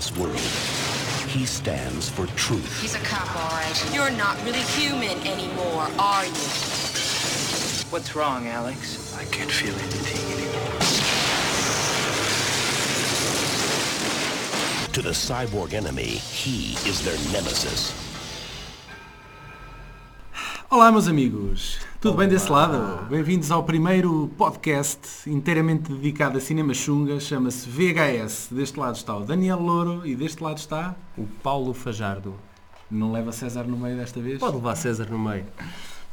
future false world, he stands for truth. He's a cop, all right. You're not really human anymore, are you? What's wrong, Alex? I can't feel anything anymore. To the cyborg enemy, he is their nemesis. Olá, meus amigos. Tudo bem desse lado? Bem-vindos ao primeiro podcast inteiramente dedicado a cinema chunga. Chama-se VHS. Deste lado está o Daniel Louro e deste lado está... O Paulo Fajardo. Não leva César no meio desta vez? Pode levar César no meio.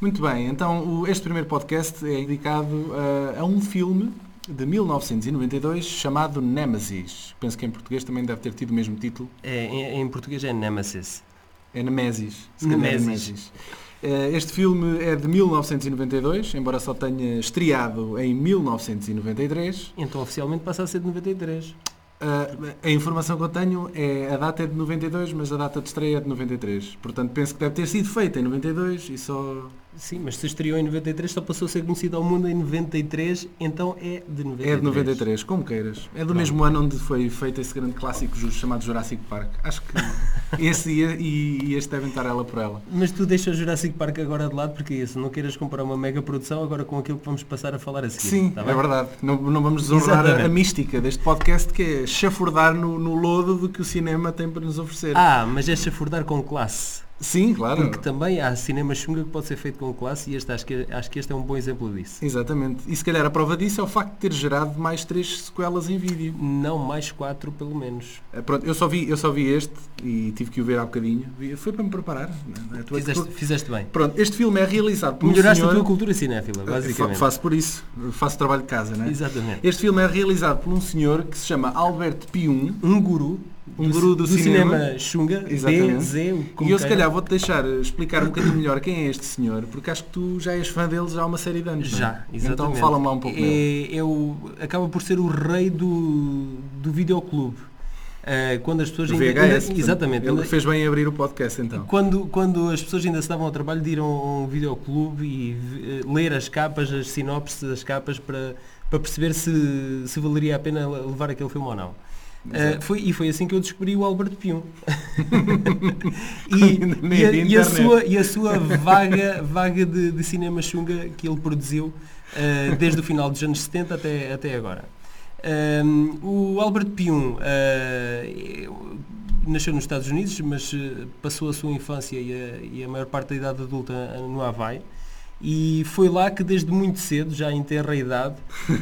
Muito bem. Então, este primeiro podcast é dedicado a, a um filme de 1992 chamado Nemesis. Penso que em português também deve ter tido o mesmo título. É, em, em português é Nemesis. É Nemesis. calhar é Nemesis. Eh, Este filme é de 1992, embora só tenha estreado em 1993. Então oficialmente passa a ser de 93. Ah, a informação que eu tenho é a data é de 92, mas a data de estreia é de 93. Portanto, penso que deve ter sido feita em 92 e só Sim, mas se estreou em 93 só passou a ser conhecido ao mundo em 93, então é de 93. é de 93, como queiras. É do mesmo ano onde foi feito esse grande clássico chamado Jurassic Park. Acho que esse e, este devem estar ela por ela. Mas tu deixas o Jurassic Park agora de lado porque é isso, não queiras comparar uma mega produção agora com aquilo que vamos passar a falar a seguir. Sim, tá é verdade. Não, não vamos desonrar a, a mística deste podcast que é chafurdar no, no lodo do que o cinema tem para nos oferecer. Ah, mas é chafurdar com classe. Sim, claro. Porque também há cinema chunga que pode ser feito com classe e este, acho, que, acho que este é um bom exemplo disso. Exatamente. E se calhar a prova disso é o facto de ter gerado mais três sequelas em vídeo. Não mais quatro, pelo menos. Eh, Pronto, eu só vi, eu só vi este e tive que o ver há bocadinho. Foi para me preparar. Tu é Fizeste, fizeste bem. Pronto, este filme é realizado por um Melhoraste senhor... a tua cultura cinéfila, Eh, basicamente. Faço por isso. Faço trabalho de casa, né? Exatamente. Este filme é realizado por um senhor que se chama Albert Pium. Um guru. Um guru do cinema. Xunga. Exatamente. D, Z, o- como E eu se calhar vou-te deixar explicar um bocadinho melhor quem é este senhor, porque acho que tu já és fã dele já há uma série de anos. é? Já, exatamente. Então fala-me lá um pouco é, o, acaba por ser o rei do, do videoclube. Eh, quando as pessoas Do ainda- VHS. ainda- portanto, exatamente. Ele ainda- fez bem em abrir o podcast então. Quando, quando as pessoas ainda se davam ao trabalho de ir a um videoclube e eh, ler as capas, as sinopses das capas para, para perceber se, se valeria a pena levar aquele filme ou não. Eh, foi, e foi assim que eu descobri o Albert Pium. e, e a, havia e a sua, e a sua vaga, vaga de, de cinema chunga que ele produziu eh, desde o final dos anos 70 até, até agora. Um, o Albert Pium eh, nasceu nos Estados Unidos, mas eh, passou a sua infância e a, a maior parte da idade adulta no Havaí. E foi lá que desde muito cedo, já em terra idade,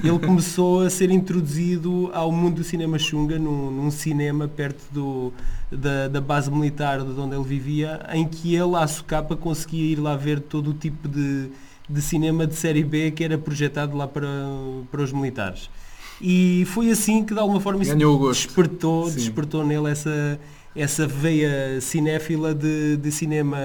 ele começou a ser introduzido ao mundo do cinema chunga, num, num cinema perto do, da, da base militar de onde ele vivia, em que ele, à socapa, conseguia ir lá ver todo o tipo de, de cinema de série B que era projetado lá para, para os militares. E foi assim que de alguma forma isso despertou, Sim. despertou nele essa, essa veia cinéfila de, de cinema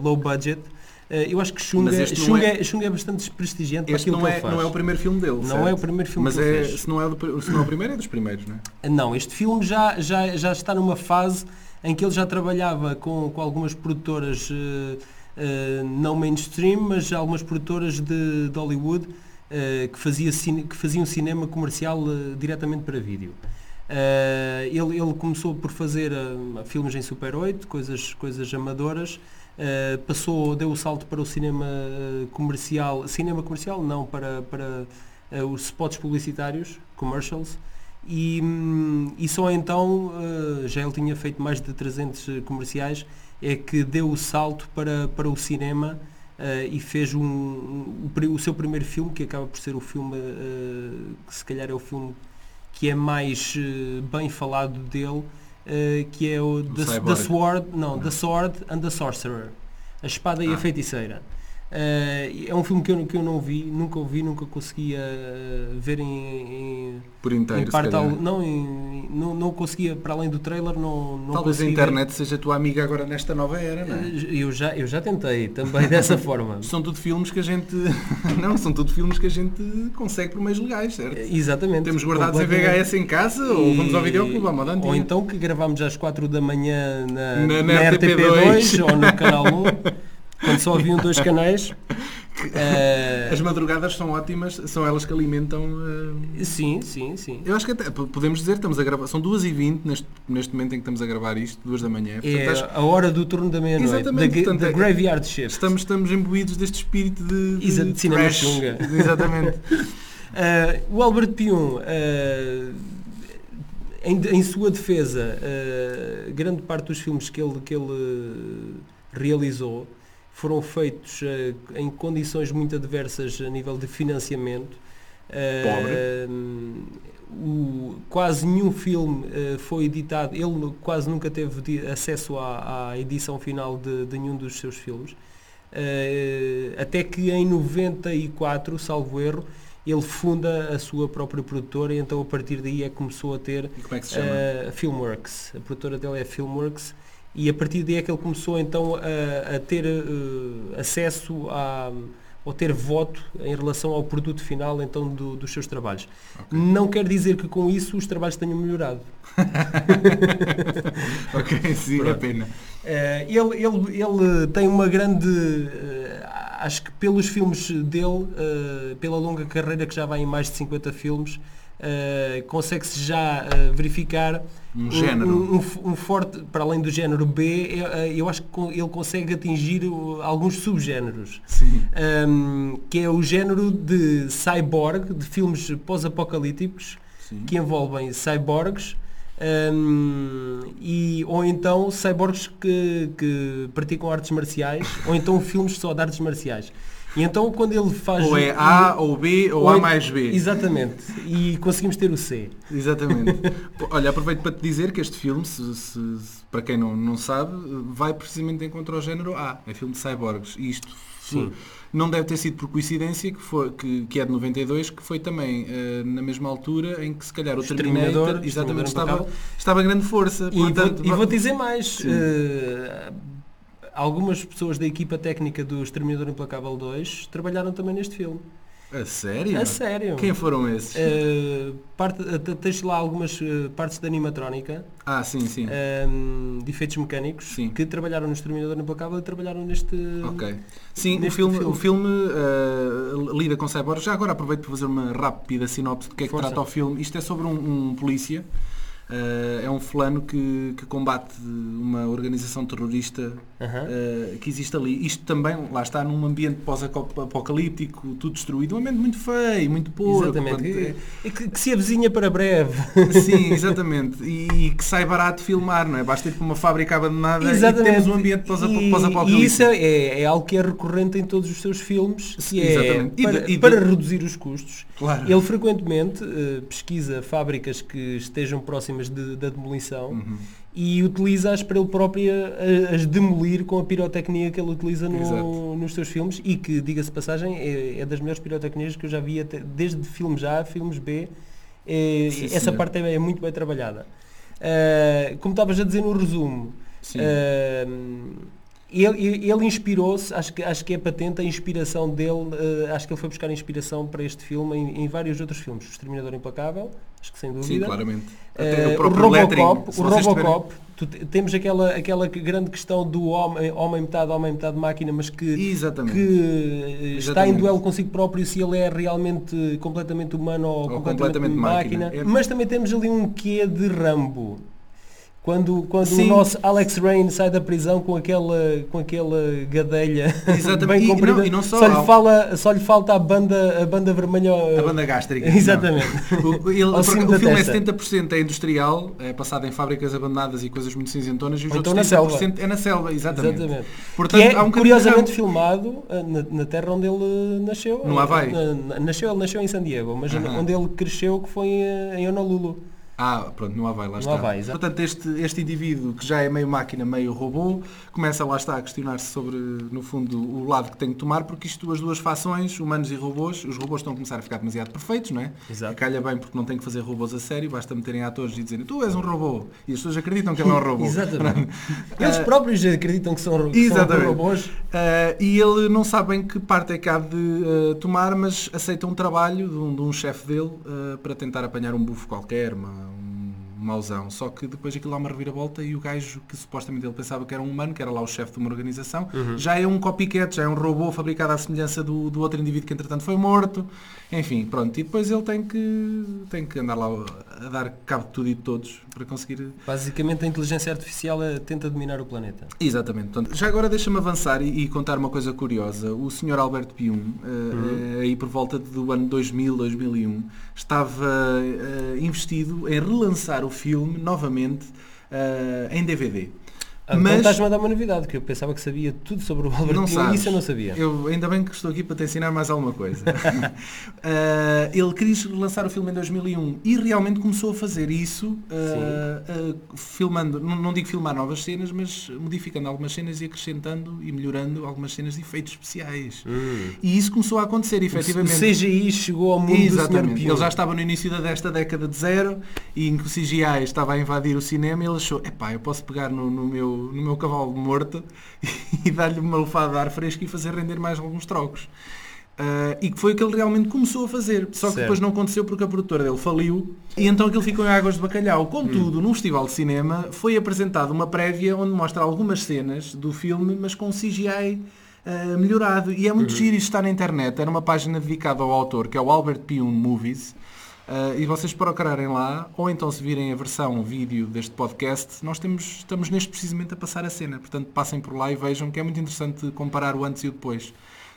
low budget. Eh, Eu acho que Xunga, Xunga, é- é, Xunga é bastante desprestigiante Este não é, não é o primeiro filme dele. Não certo? é o primeiro filme Mas que é, se, não é o, do- se não é o primeiro, é dos primeiros, não é? Não, este filme já, já, já está numa fase em que ele já trabalhava com, com algumas produtoras eh, eh, não mainstream, mas algumas produtoras de, de Hollywood eh, que, fazia cine- que faziam cinema comercial eh, diretamente para vídeo. Eh, ele, ele começou por fazer eh, filmes em Super 8, coisas, coisas amadoras, eh, passou, deu o salto para o cinema eh, comercial, cinema comercial não, para, para eh, os spots publicitários, commercials, e, hum, e só então, já ele tinha feito mais de 300 comerciais, é que deu o salto para, para o cinema eh, e fez um, um- o, o seu primeiro filme, que acaba por ser o filme, eh, que se calhar é o filme que é mais eh, bem falado dele, eh, que é o The, Cyborg. The Sword, não, The Sword and the Sorcerer, a espada e a Ah. feiticeira. Eh, é um filme que eu, que eu não vi, nunca o vi, nunca conseguia eh, ver em, em, Por inteiro, em parte não, em- não, não conseguia, para além do trailer, não, não Talvez a internet seja tua amiga agora nesta nova era, não é? Eh, Eu já, eu já tentei também dessa forma. São tudo filmes que a gente. Não, são tudo filmes que a gente consegue por meios legais, certo? Exatamente. Temos guardados em. VHS em casa ou vamos ao videoclube à moda? Ou então que gravámos às 4 da manhã na, Na- na, na RTP2 RTP2 ou no canal 1, quando só haviam dois canais. Eh, As madrugadas são ótimas, são elas que alimentam. eh, sim, sim, sim. Eu acho que até podemos dizer, estamos a gravar, são 2h20 neste, neste momento em que estamos a gravar isto, 2 da manhã. Portanto, É acho- a hora do turno da meia-noite, da, Exatamente, portanto, da é- Graveyard Shift. estamos, estamos imbuídos deste espírito de, de, Exa- de cinema chunga. Exatamente. Uh, o Albert Pion, uh, em, em sua defesa, uh, grande parte dos filmes que ele, que ele uh, realizou foram feitos uh, em condições muito adversas a nível de financiamento. Uh, o- quase nenhum filme uh, foi editado, ele quase nunca teve acesso à, à edição final de, de nenhum dos seus filmes. Uh, até que em 94, salvo erro, ele funda a sua própria produtora e então a partir daí é que começou a ter E como é que se chama? a Filmworks. A produtora dele é Filmworks e a partir daí é que ele começou então a, a ter eh, acesso a, ou ter voto em relação ao produto final então do- dos seus trabalhos. Não quer dizer que com isso os trabalhos tenham melhorado. ok, sim, é pena. Eh, ele, ele, ele tem uma grande. eh, acho que pelos filmes dele, eh, pela longa carreira que já vai em mais de 50 filmes, eh, consegue-se já eh, verificar Um género. um, um- um forte, para além do género B, eh, eu acho que ele consegue atingir uh, alguns subgéneros. Um, que é o género de cyborg, de filmes pós-apocalípticos, que envolvem cyborgs, um, e, ou então cyborgs que, que praticam artes marciais, ou então filmes só de artes marciais. E então quando ele faz... Ou é um- A ou B ou A é- mais B. Exatamente. E conseguimos ter o C. Exatamente. Olha, aproveito para te dizer que este filme, se- se- para quem não, não sabe, vai precisamente de encontro ao género A. É filme de cyborgs. E isto Sim. não deve ter sido por coincidência, que, foi, que, que é de 92, que foi também eh, na mesma altura em que se calhar o Terminator exatamente, estava, estava em grande força. E, Portanto, vou, e vou dizer mais. Sim. Algumas pessoas da equipa técnica do Exterminador Implacável 2 trabalharam também neste filme. A sério? A sério. Quem foram esses? Eh, parte, eh, tens lá algumas eh, partes da animatrónica, Ah, sim, sim. ehm, de efeitos mecânicos, Sim. que trabalharam no Exterminador Implacável e trabalharam neste... Ok. Sim, o neste filme, filme. o filme eh, lida com cyborgs. Já agora aproveito para fazer uma rápida sinopse do que é que Força. trata o filme. Isto é sobre um, um polícia. eh, é um fulano que, que combate uma organização terrorista Aham. eh, que existe ali. Isto também, lá está, num ambiente pós-apocalíptico, tudo destruído. Um ambiente muito feio, muito porco. Exatamente. Portanto, é- Que, que- que se avizinha para breve. Sim, exatamente. E, e que sai barato filmar, não é? Basta ir para uma fábrica abandonada e temos um ambiente pós- E- pós-apocalíptico. E isso é, é algo que é recorrente em todos os seus filmes, que Sim, é exatamente. E para, e para reduzir os custos. Claro. Ele frequentemente eh, pesquisa fábricas que estejam próximas de- da demolição Uhum. E utiliza-as para ele próprio as demolir com a pirotecnia que ele utiliza no- nos seus filmes e que, diga-se passagem, é, é das melhores pirotecnias que eu já vi até- desde filmes A a filmes B. Eh, Sim, essa senhor. parte é, é muito bem trabalhada. Eh, como estavas a dizer no resumo, Sim. Ele, ele inspirou-se, acho que, acho que é patente a inspiração dele, eh, acho que ele foi buscar inspiração para este filme em, em vários outros filmes. O Exterminador Implacável, acho que sem Sim, dúvida. claramente. Eh, Até o o próprio lettering. Robocop, o Robocop tu te- temos aquela, aquela que- grande questão do homem, homem metade, homem metade máquina, mas que, Exatamente. que eh, está em Exatamente. duelo consigo próprio se ele é realmente completamente humano ou, completamente, completamente máquina. máquina. É- Mas também temos ali um quê de Rambo. Quando, quando o nosso Alex Rain sai da prisão com aquela, com aquela gadelha Exatamente. bem E comprida, não- e não só, só, lhe fala, só lhe falta a banda, a banda vermelha. A banda gástrica. Exatamente. Não. O, ele- o filme testa. é 70% é industrial, é passado em fábricas abandonadas e coisas muito cinzentonas, e os Ou outros então na 30% é na selva, exatamente. Exatamente. Portanto, é um curiosamente filmado eh, na, na terra onde ele eh, nasceu. No Havaí. Na- na- nasceu, ele nasceu em San Diego, mas Aham. onde ele cresceu que foi eh, em Honolulu. Ah, pronto, no Havaí, lá está. Havaí. Portanto, este, este indivíduo que já é meio máquina, meio robô, começa lá está a questionar-se sobre, no fundo, o lado que tem que tomar, porque isto, as duas fações, humanos e robôs, os robôs estão a começar a ficar demasiado perfeitos, não é? Exato. E calha bem porque não tem que fazer robôs a sério, basta meterem atores e dizerem tu és um robô. E as pessoas acreditam que ele é um robô. Exatamente. Eles Ah, próprios acreditam que são, que são Exatamente. robôs. Ah, e ele não sabe em que parte é que há de ah, tomar, mas aceita um trabalho de um, de um chefe dele ah, para tentar apanhar um bufo qualquer, uma- um mauzão. Só que depois aquilo há uma reviravolta e o gajo que supostamente ele pensava que era um humano, que era lá o chefe de uma organização, já é um copycat, já é um robô fabricado à semelhança do, do outro indivíduo que entretanto foi morto. Enfim, pronto. E depois ele tem que, tem que andar lá a dar cabo de tudo e de todos para conseguir Basicamente a inteligência artificial eh, tenta dominar o planeta. Exatamente. Portanto, já agora deixa-me avançar e, e contar uma coisa curiosa. O Sr. Alberto Pium, eh, eh, aí por volta do ano 2000, 2001, estava eh, investido em relançar o filme novamente eh, em DVD. Ah, Mas... Estás-me a dar uma novidade, que eu pensava que sabia tudo sobre o Albert não Pium sabes. e isso eu não sabia. Eu, ainda bem que estou aqui para te ensinar mais alguma coisa. Eh, ele quis lançar o filme em 2001 e realmente começou a fazer isso, eh, eh, filmando, não, não digo filmar novas cenas, mas modificando algumas cenas e acrescentando e melhorando algumas cenas de efeitos especiais. E isso começou a acontecer, O efetivamente. CGI chegou ao mundo do Sr. Exatamente. Pium. Ele já estava no início desta década de zero e em que o CGI estava a invadir o cinema e ele achou, epá, eu posso pegar no, no meu, no meu cavalo morto e dar-lhe uma lufada de ar fresco e fazer render mais alguns trocos. Ah, e que foi o que ele realmente começou a fazer. Só que Certo. depois não aconteceu porque a produtora dele faliu e então aquilo ficou em águas de bacalhau. Contudo, Hum. num festival de cinema foi apresentada uma prévia onde mostra algumas cenas do filme, mas com CGI ah, melhorado. E é Uhum. muito giro isto está na internet. Era uma página dedicada ao autor, que é o Albert Pium Movies. Ah, e vocês procurarem lá, ou então se virem a versão vídeo deste podcast, nós temos, estamos neste precisamente a passar a cena. Portanto, passem por lá e vejam que é muito interessante comparar o antes e o depois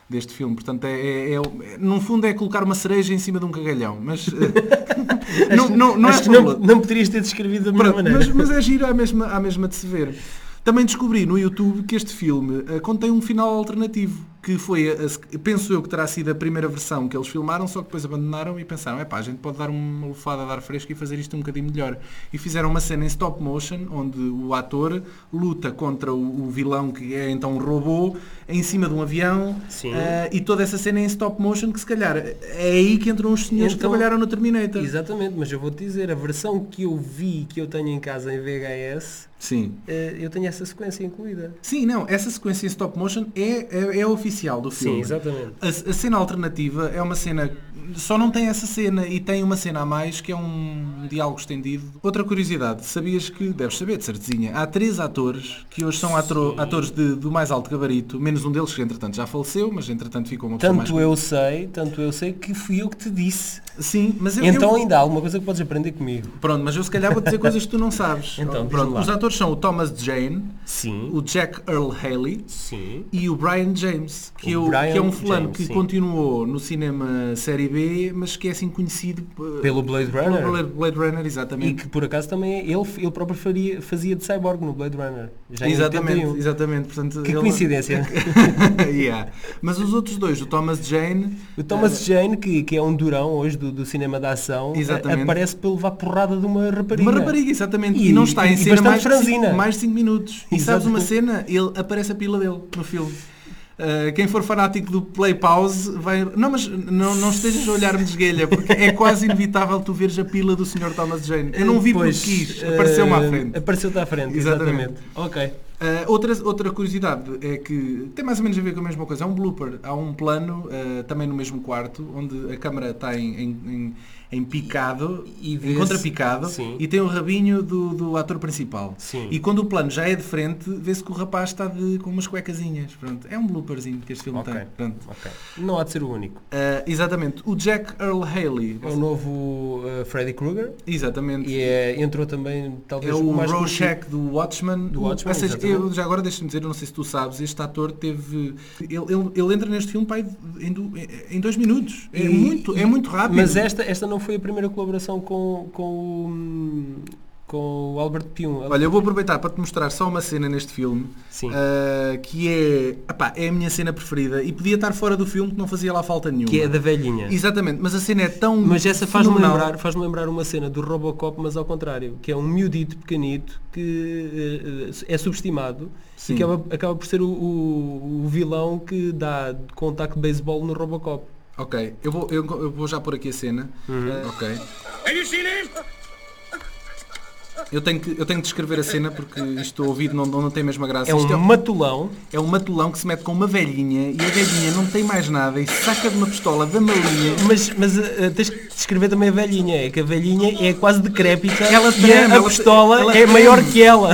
deste filme. Portanto, é, é- é- no fundo é colocar uma cereja em cima de um cagalhão. Mas eh, não, não, não é não, poderias ter descrevido da melhor maneira. mas, mas é giro à mesma, à mesma de se ver. Também descobri no YouTube que este filme eh, contém um final alternativo, que foi, a- a- penso eu que terá sido a primeira versão que eles filmaram, só que depois abandonaram e pensaram, epá, a gente pode dar uma lufada de ar fresco e fazer isto um bocadinho melhor. E fizeram uma cena em stop motion, onde o ator luta contra o, o vilão, que é então um robô, em cima de um avião, eh, e toda essa cena em stop motion, que se calhar é aí que entram os senhores que Então- trabalharam no Terminator. Exatamente, mas eu vou-te dizer, a versão que eu vi, que eu tenho em casa em VHS, Sim. eh, eu tenho essa sequência incluída. Sim, não, essa sequência em stop motion é, é, é oficial do filme. Sim, exatamente. A, a cena alternativa é uma cena, só não tem essa cena e tem uma cena a mais que é um diálogo estendido. Outra curiosidade, sabias que, deves saber de certezinha, há três atores que hoje são atro- atores de- do mais alto gabarito, menos um deles que entretanto já faleceu, mas entretanto ficou uma pessoa mais... Tanto eu sei, tanto eu sei que fui eu que te disse. Sim, mas eu... Então eu- ainda há alguma coisa que podes aprender comigo. Pronto, mas eu se calhar vou dizer coisas que tu não sabes. Então, Pronto, os atores são o Thomas Jane, Sim. o Jack Earl Haley, Sim. e o Brian James, que, O é, o- Brian que é um fulano James, que sim. continuou no cinema série B, mas que é assim conhecido eh, Pelo Blade pelo Runner. Blade, Blade Runner, E exatamente. que por acaso também é- ele, ele próprio faria, fazia de cyborg no Blade Runner. Já Exatamente, 81. exatamente. Portanto, Que ele- coincidência. Yeah. Mas os outros dois, o Thomas Jane, O Thomas Jane, que, que é um durão hoje do, do cinema de ação, Exatamente. a- aparece para levar porrada de uma rapariga. uma rapariga, exatamente, e, E- não está e- em e cena mais de, franzina. mais de 5 minutos. E sabes uma Exatamente. cena? Ele aparece a pila dele no filme. Uh, quem for fanático do play pause vai. Não, mas não, não estejas a olhar-me de esguelha, porque é quase inevitável tu veres a pila do Sr. Thomas Jane. Eu não vi Pois, porque quis, apareceu-me à eh, frente. Apareceu-te à frente, Exatamente. exatamente. Ok. Uh, outra, outra curiosidade é que tem mais ou menos a ver com a mesma coisa. Há um blooper, há um plano uh, também no mesmo quarto, onde a câmara está em, em, em- picado, E- e em contrapicado, Sim. e tem o rabinho do, do ator principal. Sim. E quando o plano já é de frente, vê-se que o rapaz está de, com umas cuecazinhas. Pronto. É um blooperzinho que este filme Ok. tem. Pronto. ok. Não há de ser o único. Uh, exatamente. O Jack Earl Haley. É o novo Freddy Krueger Exatamente. e é, entrou também talvez É o mais Rorschach do Watchmen. Do Watchmen. Eu, já agora deixa-me dizer, eu não sei se tu sabes, este ator teve. Ele, ele, ele entra neste filme pai, em, em dois minutos. É, E- muito, é muito rápido. Mas esta, esta não foi a primeira colaboração com, com, o- com o Albert Pium. Olha, eu vou aproveitar para te mostrar só uma cena neste filme Sim. ah, que é, epá, é a minha cena preferida e podia estar fora do filme que não fazia lá falta nenhuma. que é da velhinha. Exatamente, mas a cena é tão Mas essa faz-me lembrar, faz lembrar uma cena do Robocop, mas ao contrário, que é um miudito pequenito que eh, é subestimado Sim. e que acaba, acaba por ser o, o- o vilão que dá contacto de beisebol no Robocop. Ok, eu vou, eu, eu vou já pôr aqui a cena. Uhum. Ah, ok. Have you seen him? Eu tenho, que, eu tenho que descrever a cena porque isto ouvido não, não tem a mesma graça. É Isto um matulão. é um matulão que se mete com uma velhinha e a velhinha não tem mais nada e saca de uma pistola da malinha. Mas, mas eh, tens que descrever também a velhinha. É que a velhinha é quase decrépita Ela e treme, a, a ela- pistola ela é treme. maior que ela.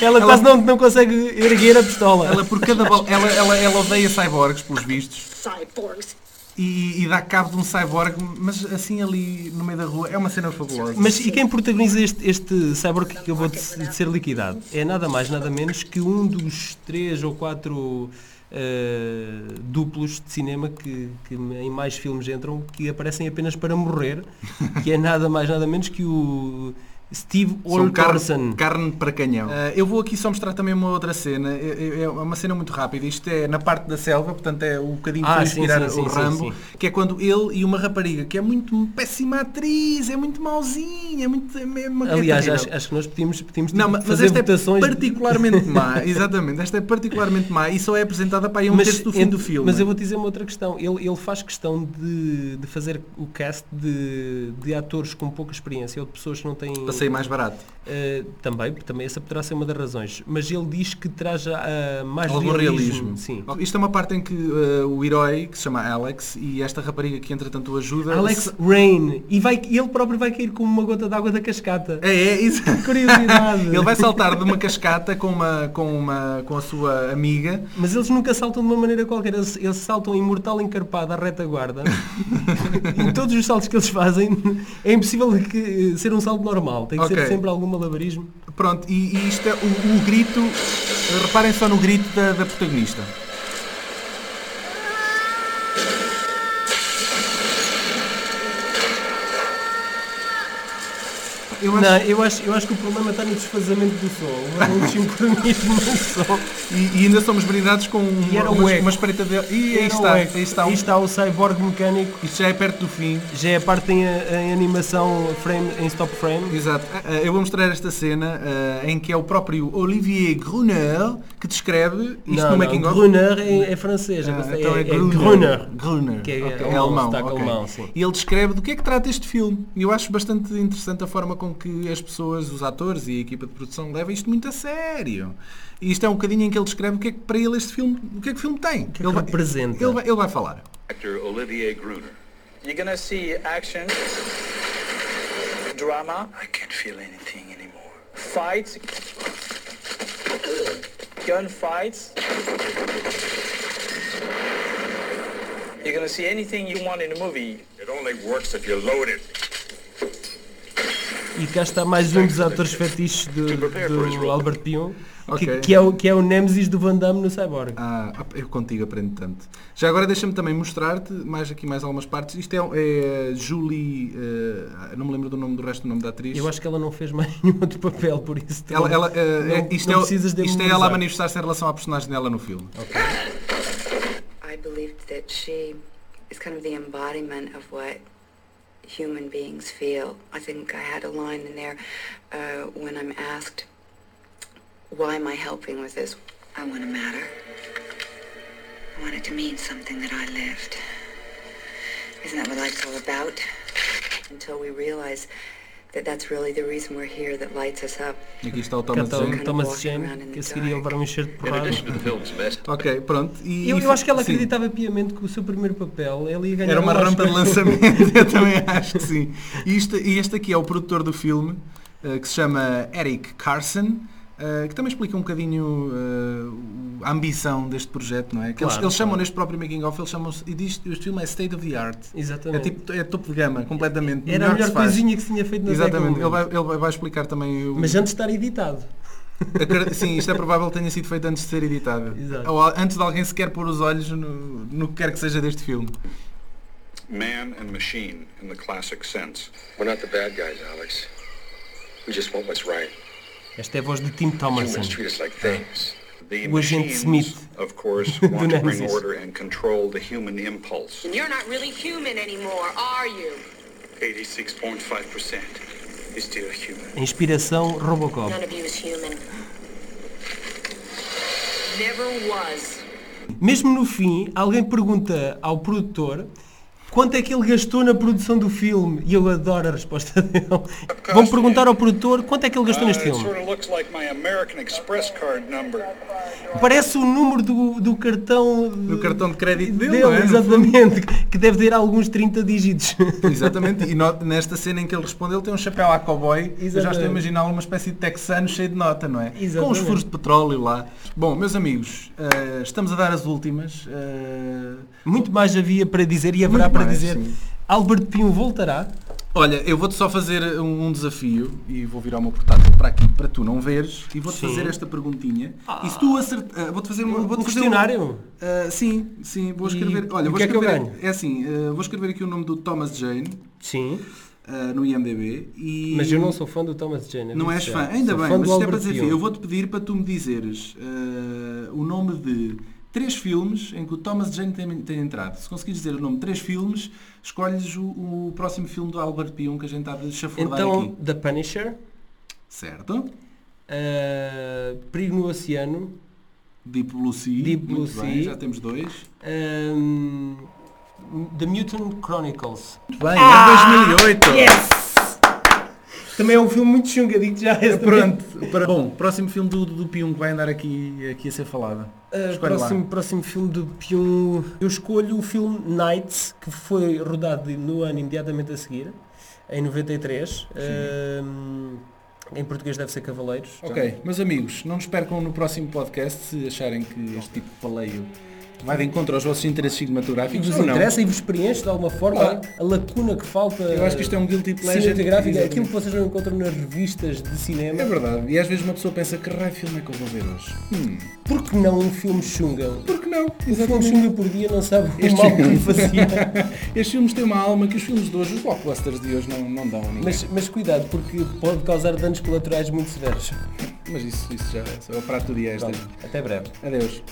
ela quase não, não consegue erguer a pistola. Ela por cada ela, ela, ela odeia cyborgs, pelos vistos. Cyborgs. E, e dá cabo de um cyborg, mas assim ali no meio da rua é uma cena fabulosa. Mas e quem protagoniza este, este cyborg que acabou de, de ser liquidado? É nada mais, nada menos que um dos três ou quatro eh, duplos de cinema que, que em mais filmes entram que aparecem apenas para morrer, que é nada mais, nada menos que o Steve São carne, para canhão. Ah, eu vou aqui só mostrar também uma outra cena. É, é- é uma cena muito rápida. Isto é na parte da selva, portanto é o bocadinho Ah, sim, inspirar sim, o sim, sim, Rambo, sim. que é quando ele e uma rapariga, que é muito péssima atriz, é muito mauzinha, é muito. É uma- é Aliás, acho, acho que nós pedimos, pedimos Não, mas mas esta é votações. particularmente má, exatamente, esta é particularmente má e só é apresentada para aí um terço do fim do filme. mas eu vou dizer uma outra questão. Ele, ele faz questão de, de fazer o cast de, de atores com pouca experiência ou de pessoas que não têm. Para sair mais barato. Uh, também, também essa poderá ser uma das razões. Mas ele diz que traz uh, mais Algum realismo. realismo. Sim. Isto é uma parte em que uh, o herói, que se chama Alex, e esta rapariga que entretanto ajuda. Alex Rain. E vai, ele próprio vai cair como uma gota d'água da cascata. É, é, isso. Curiosidade. Ele vai saltar de uma cascata com, uma, com, uma, com a sua amiga. Mas eles nunca saltam de uma maneira qualquer. Eles, eles saltam em mortal encarpado à retaguarda. em todos os saltos que eles fazem, é impossível que, ser um salto normal. Tem que Ok. ser sempre algum malabarismo. Pronto, e, e isto é o, o grito. Reparem só no grito da, da protagonista. Eu acho, Não, eu acho, eu acho que o problema está no desfazamento do som. O sincronismo do som. e, e ainda somos brindados com E era uma, uma espreita de. E aí está, aí está, um- Aí está o cyborg mecânico. Isto já é perto do fim. Já é a parte em, em animação frame, em stop frame. Exato. Ah, Eu vou mostrar esta cena ah, em que é o próprio Olivier Gruner que descreve isto não, no não, making of. Gruner é, é francês. Ah, é, então é, é Gruner. Gruner. Gruner. Que é Ok, alemão, alemão. sotaque ok. alemão. E ele descreve do que é que trata este filme. E eu acho bastante interessante a forma com que as pessoas, os atores e a equipa de produção levam isto muito a sério. E isto é um bocadinho em que ele descreve o que é que para ele este filme, o que é que o filme tem. que ele, vai, representa? ele, vai, ele vai falar. Actor Olivier Gruner. You're gonna see action, drama, I can't feel anything anymore. fights, gunfights. You're gonna see anything you want in a movie. It only works if you load it. E cá está mais um dos atores fetiches do, do Albert Pion, que, Ok. que é o, que é o Nemesis do Van Damme no Cyborg. Ah, eu contigo aprendo tanto. Já agora deixa-me também mostrar-te mais aqui mais algumas partes. Isto é, é Julie, eh, não me lembro do nome do resto do nome da atriz. Eu acho que ela não fez mais nenhum outro papel, por isso Ela, não- ela, eh, não- é- isto, não é, precisas de isto é ela a manifestar-se em relação à personagem dela no filme. I believed that she is kind of the embodiment of what human beings feel. I think I had a line in there uh, when I'm asked, why am I helping with this? I want to matter. I want it to mean something that I lived. Isn't that what life's all about? Until we realize that that's really the reason we're here that lights us up. E aqui está o Thomas Jane. Thomas Jane, que a seguir ia levar um enxerto de In porrada. addition to the film's best Ok, pronto. E, Eu, e- eu acho que ela sim. acreditava piamente que o seu primeiro papel ele ia ganhar Era uma um rampa de lançamento, eu também acho que sim. E, isto- e este aqui é o produtor do filme, eh, que se chama Eric Carson, eh, que também explica um bocadinho eh, a ambição deste projeto, não é? Que eles, Claro, eles chamam claro. neste próprio making of, eles chamam-se, e diz, este filme é state of the art. É Exatamente. tipo, é topo de gama, completamente. Era a que melhor faz. coisinha que se tinha feito na Exatamente, ele vai, ele vai- explicar também o... Mas antes de estar editado. Sim, isto é provável que tenha sido feito antes de ser editado. Exato. Ou antes de alguém sequer pôr os olhos no, no que quer que seja deste filme. man and machine in the classic sense. We're not the bad guys, Alex. We just want what's right. Esta é a voz de Tim Thomerson. Humans treat us like things. The O agente Smith of course, do want to bring Nemesis. order and control the human impulse. And you're not really human anymore, are you? 86.5% is still human. A inspiração Robocop. None of you is human. Never was. Mesmo no fim, alguém pergunta ao produtor quanto é que ele gastou na produção do filme? E eu adoro a resposta dele. Vão perguntar ao produtor quanto é que ele gastou Uh, neste it filme. Parece o número do, do cartão... Do cartão de crédito dele, dele é? Exatamente. Que deve ter alguns 30 dígitos. Exatamente, e no- nesta cena em que ele responde, ele tem um chapéu à cowboy, eu já estou a Exatamente. imaginar uma espécie de texano cheio de nota, não é? Com os Exatamente. furos de petróleo lá. Bom, meus amigos, eh, estamos a dar as últimas. eh, Muito mais havia para dizer e haverá Muito para mais, dizer. sim. Albert Pinho voltará. olha, eu vou-te só fazer um, um desafio e vou virar o meu portátil para aqui para tu não veres e vou-te Sim. fazer esta perguntinha. e se tu acertar, vou-te fazer uma, vou-te Um questionário? Ah, sim, sim, vou E escrever. Olha, o vou que é que eu escrever. ganho? É assim, ah, vou escrever aqui o nome do Thomas Jane Sim. ah, no IMDb e Mas eu não sou fã do Thomas Jane. Não és fã, ainda Sou bem, fã mas isto é para. Pinho. Eu vou-te pedir para tu me dizeres ah, o nome de três filmes em que o Thomas Jane tem, tem entrado. Se conseguires dizer o nome de três filmes, escolhes o, o próximo filme do Albert Pion que a gente está a chafurdar Então, aqui. The Punisher, Certo? uh, Perigo no Oceano, Deep Blue Sea. Deep Blue Muito bem, Sea. já temos dois. um, The Mutant Chronicles. Muito bem, é 2008. Também é um filme muito chunga, digo já. também. Pronto. Para, bom, próximo filme do, do, Pion que vai andar aqui, aqui a ser falado. Uh, Escolhe lá. próximo, próximo filme do Pyong, eu escolho o filme Nights, que foi rodado no ano imediatamente a seguir, em 93. Um, em português deve ser Cavaleiros. Ok, meus amigos, não nos percam no próximo podcast se acharem que este tipo de paleio vai de encontro aos vossos interesses E cinematográficos vos ou não. interessa e vos preenche de alguma forma Claro. a lacuna que falta Eu acho que isto é um guilty pleasure. cinematográfica, Exatamente. aquilo que vocês não encontram nas revistas de cinema. É verdade, e às vezes uma pessoa pensa que raio filme é que eu vou ver hoje? Hum, Por que não um filme chunga? por que não? Um filme chunga por dia não sabe o Este- mal que fazia. Estes filmes têm uma alma que os filmes de hoje, os blockbusters de hoje não, não dão a ninguém. Mas, mas cuidado, porque pode causar danos colaterais muito severos. Mas isso, isso já é só para a dia. Até breve. Adeus.